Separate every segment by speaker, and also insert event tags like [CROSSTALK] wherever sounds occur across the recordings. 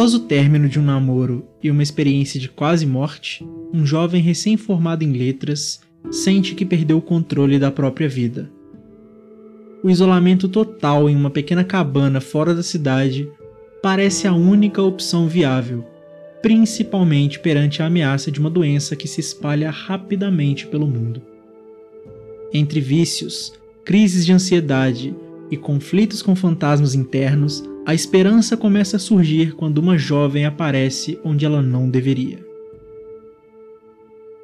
Speaker 1: Após o término de um namoro e uma experiência de quase morte, um jovem recém-formado em letras sente que perdeu o controle da própria vida. O isolamento total em uma pequena cabana fora da cidade parece a única opção viável, principalmente perante a ameaça de uma doença que se espalha rapidamente pelo mundo. Entre vícios, crises de ansiedade e conflitos com fantasmas internos, a esperança começa a surgir quando uma jovem aparece onde ela não deveria.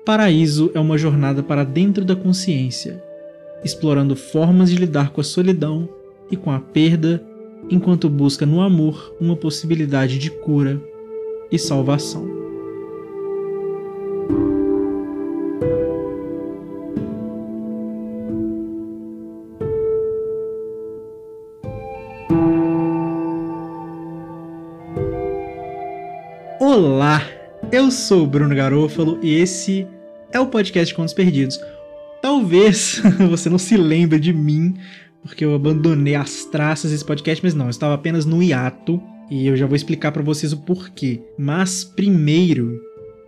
Speaker 1: Paraíso é uma jornada para dentro da consciência, explorando formas de lidar com a solidão e com a perda, enquanto busca no amor uma possibilidade de cura e salvação. Olá, eu sou o Bruno Garofalo e esse é o podcast Contos Perdidos. Talvez [LAUGHS] você não se lembre de mim, porque eu abandonei as traças desse podcast, mas não, eu estava apenas no hiato e eu já vou explicar para vocês o porquê. Mas primeiro,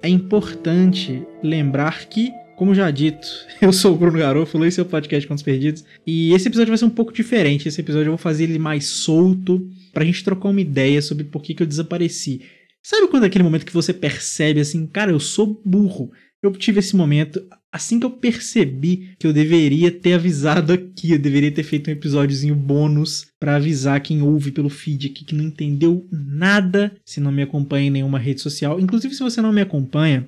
Speaker 1: é importante lembrar que, como já dito, [LAUGHS] eu sou o Bruno Garofalo, esse é o podcast Contos Perdidos, e esse episódio vai ser um pouco diferente. Esse episódio eu vou fazer ele mais solto, pra gente trocar uma ideia sobre por que, que eu desapareci. Sabe quando é aquele momento que você percebe assim, cara, eu sou burro? Eu tive esse momento assim que eu percebi que eu deveria ter avisado aqui, eu deveria ter feito um episódiozinho bônus para avisar quem ouve pelo feed aqui que não entendeu nada, se não me acompanha em nenhuma rede social. Inclusive, se você não me acompanha,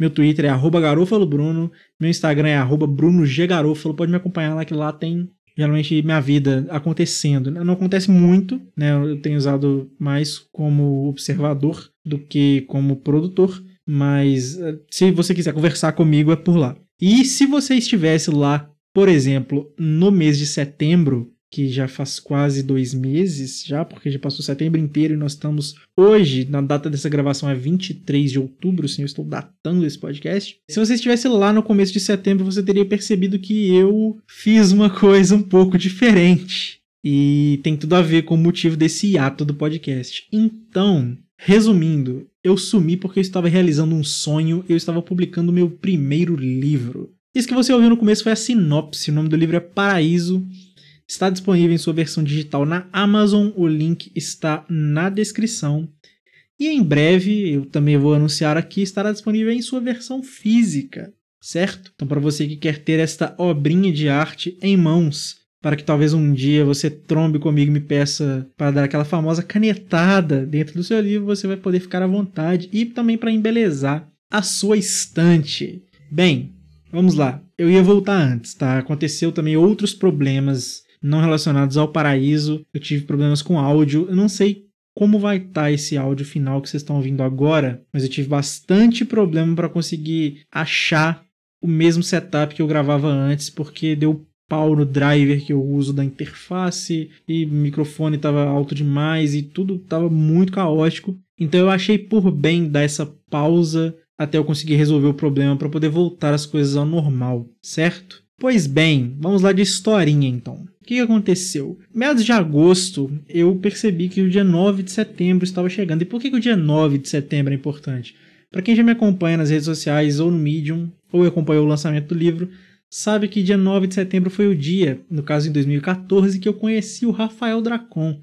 Speaker 1: meu Twitter é @garofalobruno, meu Instagram é @brunoggarofalo, pode me acompanhar lá que lá tem geralmente minha vida acontecendo. Não acontece muito, né? Eu tenho usado mais como observador do que como produtor, mas eh, se você quiser conversar comigo é por lá. E se você estivesse lá, por exemplo, no mês de setembro, que já faz quase dois meses já, porque já passou setembro inteiro e nós estamos hoje, na data dessa gravação é 23 de outubro, sim, eu estou datando esse podcast. Se você estivesse lá no começo de setembro, você teria percebido que eu fiz uma coisa um pouco diferente. E tem tudo a ver com o motivo desse hiato do podcast. Então, resumindo, eu sumi porque eu estava realizando um sonho, eu estava publicando meu primeiro livro. Isso que você ouviu no começo foi a sinopse, o nome do livro é Paraíso. Está disponível em sua versão digital na Amazon, o link está na descrição. E em breve, eu também vou anunciar aqui, estará disponível em sua versão física, certo? Então, para você que quer ter esta obrinha de arte em mãos, para que talvez um dia você trombe comigo e me peça para dar aquela famosa canetada dentro do seu livro, você vai poder ficar à vontade e também para embelezar a sua estante. Bem, vamos lá. Eu ia voltar antes, tá? Aconteceu também outros problemas não relacionados ao paraíso. Eu tive problemas com áudio. Eu não sei como vai estar tá esse áudio final que vocês estão ouvindo agora, mas eu tive bastante problema para conseguir achar o mesmo setup que eu gravava antes, porque deu pau no driver que eu uso da interface e o microfone estava alto demais e tudo estava muito caótico. Então eu achei por bem dar essa pausa até eu conseguir resolver o problema para poder voltar as coisas ao normal, certo? Pois bem, vamos lá de historinha então. O que aconteceu? Meados de agosto, eu percebi que o dia 9 de setembro estava chegando. E por que, que o dia 9 de setembro é importante? Para quem já me acompanha nas redes sociais ou no Medium, ou acompanhou o lançamento do livro, sabe que dia 9 de setembro foi o dia, no caso em 2014, que eu conheci o Rafael Dracon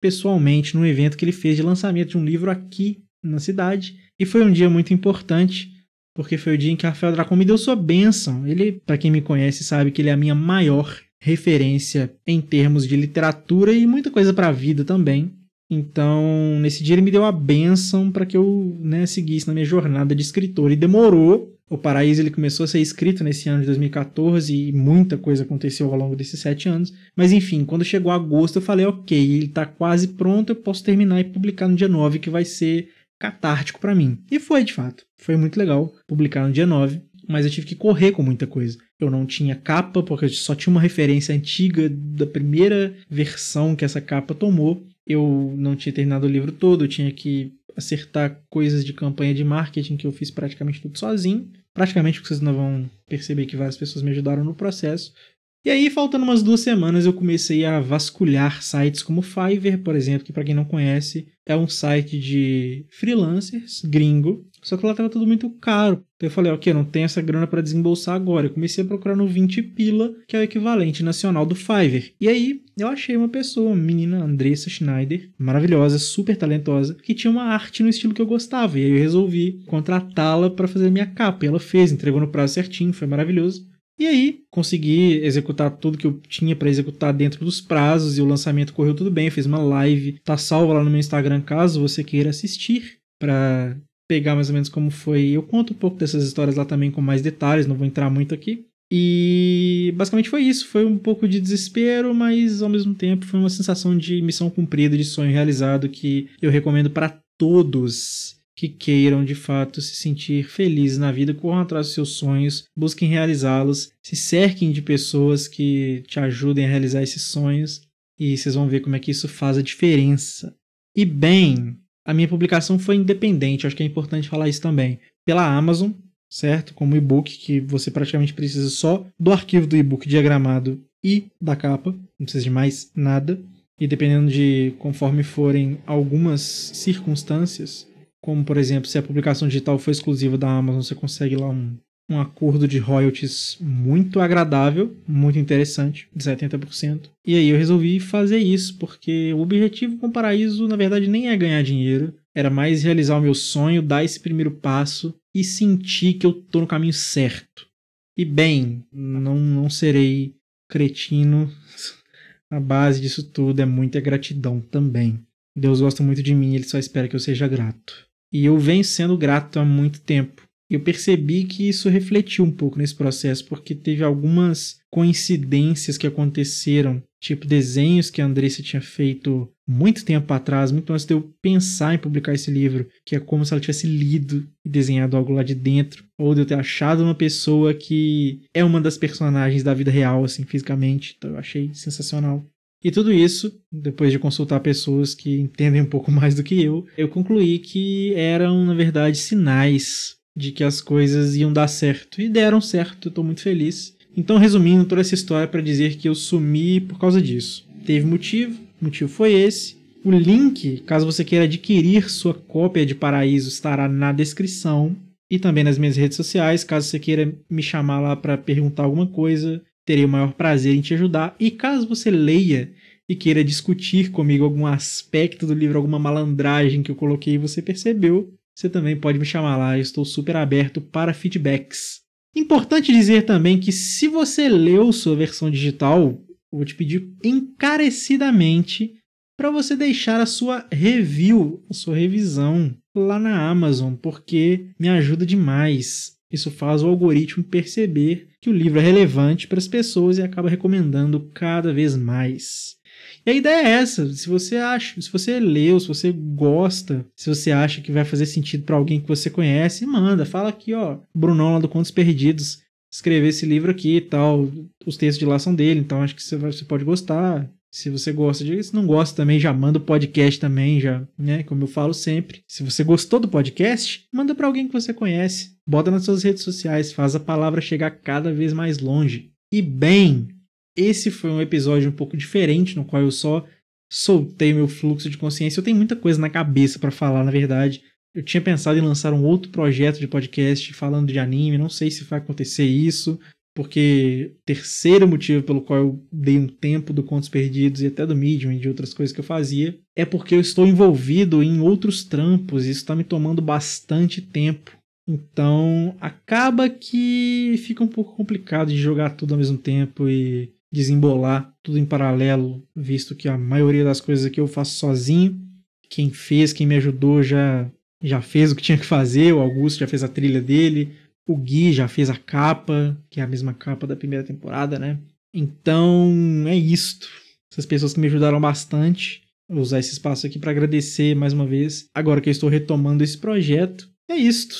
Speaker 1: pessoalmente num evento que ele fez de lançamento de um livro aqui na cidade. E foi um dia muito importante, porque foi o dia em que Rafael Dracon me deu sua bênção. Ele, para quem me conhece, sabe que ele é a minha maior referência em termos de literatura e muita coisa para a vida também. Então, nesse dia ele me deu a benção para que eu né, seguisse na minha jornada de escritor. E demorou. O Paraíso ele começou a ser escrito nesse ano de 2014 e muita coisa aconteceu ao longo desses sete anos. Mas enfim, quando chegou agosto eu falei, ok, ele está quase pronto, eu posso terminar e publicar no dia 9, que vai ser catártico para mim. E foi, de fato. Foi muito legal publicar no dia 9 mas eu tive que correr com muita coisa. Eu não tinha capa, porque só tinha uma referência antiga da primeira versão que essa capa tomou. Eu não tinha terminado o livro todo, eu tinha que acertar coisas de campanha de marketing que eu fiz praticamente tudo sozinho. Praticamente vocês não vão perceber que várias pessoas me ajudaram no processo. E aí, faltando umas duas semanas, eu comecei a vasculhar sites como Fiverr, por exemplo, que para quem não conhece, é um site de freelancers gringo só que lá tava tudo muito caro. Então eu falei, ok, não tenho essa grana para desembolsar agora. Eu comecei a procurar no 20 pila, que é o equivalente nacional do Fiverr. E aí eu achei uma pessoa, uma menina, Andressa Schneider, maravilhosa, super talentosa, que tinha uma arte no estilo que eu gostava. E aí eu resolvi contratá-la para fazer minha capa. E ela fez, entregou no prazo certinho, foi maravilhoso. E aí, consegui executar tudo que eu tinha para executar dentro dos prazos e o lançamento correu tudo bem. Eu fiz uma live, tá salva lá no meu Instagram caso você queira assistir para pegar mais ou menos como foi. Eu conto um pouco dessas histórias lá também com mais detalhes, não vou entrar muito aqui. E basicamente foi isso. Foi um pouco de desespero, mas ao mesmo tempo foi uma sensação de missão cumprida, de sonho realizado que eu recomendo para todos que queiram de fato se sentir felizes na vida, corram atrás dos seus sonhos, busquem realizá-los, se cerquem de pessoas que te ajudem a realizar esses sonhos e vocês vão ver como é que isso faz a diferença. E bem, a minha publicação foi independente, acho que é importante falar isso também. Pela Amazon, certo? Como e-book, que você praticamente precisa só do arquivo do e-book diagramado e da capa, não precisa de mais nada. E dependendo de conforme forem algumas circunstâncias, como por exemplo, se a publicação digital for exclusiva da Amazon, você consegue lá um um acordo de royalties muito agradável, muito interessante, de 70%. E aí eu resolvi fazer isso, porque o objetivo com o Paraíso, na verdade, nem é ganhar dinheiro, era mais realizar o meu sonho, dar esse primeiro passo e sentir que eu tô no caminho certo. E bem, não, não serei cretino. [LAUGHS] A base disso tudo é muita gratidão também. Deus gosta muito de mim, ele só espera que eu seja grato. E eu venho sendo grato há muito tempo eu percebi que isso refletiu um pouco nesse processo, porque teve algumas coincidências que aconteceram, tipo desenhos que a Andressa tinha feito muito tempo atrás, muito antes de eu pensar em publicar esse livro, que é como se ela tivesse lido e desenhado algo lá de dentro, ou de eu ter achado uma pessoa que é uma das personagens da vida real, assim, fisicamente. Então eu achei sensacional. E tudo isso, depois de consultar pessoas que entendem um pouco [LAUGHS] mais do que eu, eu concluí que eram, na verdade, sinais de que as coisas iam dar certo. E deram certo, eu tô muito feliz. Então, resumindo toda essa história para dizer que eu sumi por causa disso. Teve motivo, o motivo foi esse. O link, caso você queira adquirir sua cópia de Paraíso, estará na descrição e também nas minhas redes sociais. Caso você queira me chamar lá para perguntar alguma coisa, terei o maior prazer em te ajudar. E caso você leia e queira discutir comigo algum aspecto do livro, alguma malandragem que eu coloquei e você percebeu, você também pode me chamar lá, eu estou super aberto para feedbacks. Importante dizer também que se você leu sua versão digital, vou te pedir encarecidamente para você deixar a sua review, a sua revisão lá na Amazon, porque me ajuda demais. Isso faz o algoritmo perceber que o livro é relevante para as pessoas e acaba recomendando cada vez mais. E a ideia é essa. Se você acha, se você leu, se você gosta, se você acha que vai fazer sentido para alguém que você conhece, manda. Fala aqui, ó, Brunão lá do Contos Perdidos escrever esse livro aqui e tal. Os textos de lá são dele, então acho que você, vai, você pode gostar. Se você gosta de, se não gosta também, já manda o podcast também, já, né? Como eu falo sempre. Se você gostou do podcast, manda para alguém que você conhece. Bota nas suas redes sociais, faz a palavra chegar cada vez mais longe. E bem, esse foi um episódio um pouco diferente, no qual eu só soltei meu fluxo de consciência. Eu tenho muita coisa na cabeça para falar, na verdade. Eu tinha pensado em lançar um outro projeto de podcast falando de anime, não sei se vai acontecer isso, porque terceiro motivo pelo qual eu dei um tempo do Contos Perdidos e até do Medium e de outras coisas que eu fazia é porque eu estou envolvido em outros trampos e isso está me tomando bastante tempo. Então acaba que fica um pouco complicado de jogar tudo ao mesmo tempo e desembolar tudo em paralelo, visto que a maioria das coisas aqui eu faço sozinho. quem fez, quem me ajudou já já fez o que tinha que fazer, o Augusto já fez a trilha dele, o Gui já fez a capa, que é a mesma capa da primeira temporada, né? Então, é isto. Essas pessoas que me ajudaram bastante. Vou usar esse espaço aqui para agradecer mais uma vez, agora que eu estou retomando esse projeto. É isto.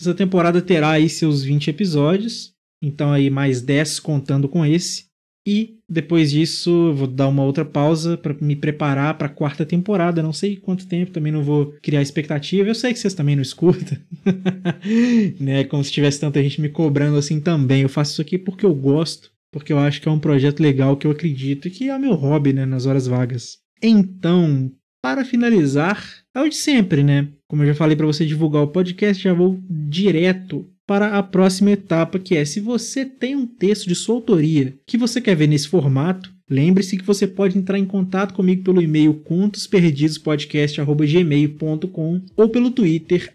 Speaker 1: Essa temporada terá aí seus 20 episódios, então aí mais 10 contando com esse. E depois disso, vou dar uma outra pausa para me preparar para a quarta temporada. Não sei quanto tempo, também não vou criar expectativa. Eu sei que vocês também não escutam, [LAUGHS] né? Como se tivesse tanta gente me cobrando assim também. Eu faço isso aqui porque eu gosto, porque eu acho que é um projeto legal que eu acredito e que é o meu hobby, né? Nas horas vagas. Então, para finalizar, é o de sempre, né? Como eu já falei para você divulgar o podcast, já vou direto para a próxima etapa, que é se você tem um texto de sua autoria que você quer ver nesse formato, lembre-se que você pode entrar em contato comigo pelo e-mail contosperdidospodcast@gmail.com ou pelo Twitter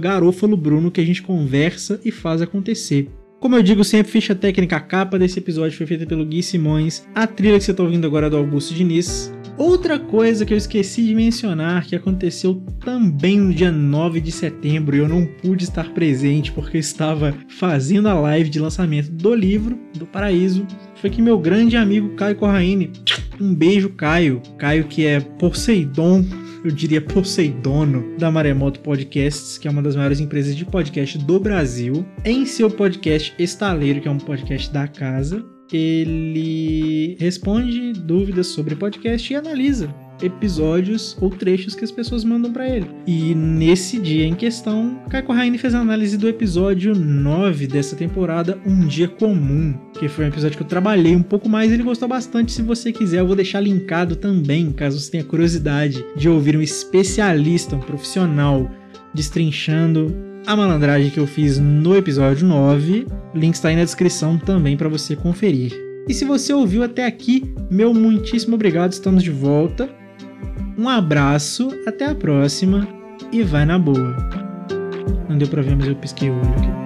Speaker 1: @garofalobruno que a gente conversa e faz acontecer. Como eu digo sempre, ficha técnica capa desse episódio foi feita pelo Gui Simões, a trilha que você está ouvindo agora é do Augusto Diniz, Outra coisa que eu esqueci de mencionar que aconteceu também no dia 9 de setembro e eu não pude estar presente porque eu estava fazendo a live de lançamento do livro do Paraíso foi que meu grande amigo Caio Corraine, um beijo Caio, Caio que é Poseidon eu diria Poseidono, da Maremoto Podcasts, que é uma das maiores empresas de podcast do Brasil, em seu podcast Estaleiro, que é um podcast da casa ele responde dúvidas sobre podcast e analisa episódios ou trechos que as pessoas mandam para ele. E nesse dia em questão, Caio Raine fez a análise do episódio 9 dessa temporada, Um Dia Comum, que foi um episódio que eu trabalhei um pouco mais ele gostou bastante. Se você quiser, eu vou deixar linkado também, caso você tenha curiosidade de ouvir um especialista, um profissional destrinchando a malandragem que eu fiz no episódio 9. O link está aí na descrição também para você conferir. E se você ouviu até aqui, meu muitíssimo obrigado, estamos de volta. Um abraço, até a próxima e vai na boa. Não deu pra ver, mas eu pisquei o olho aqui.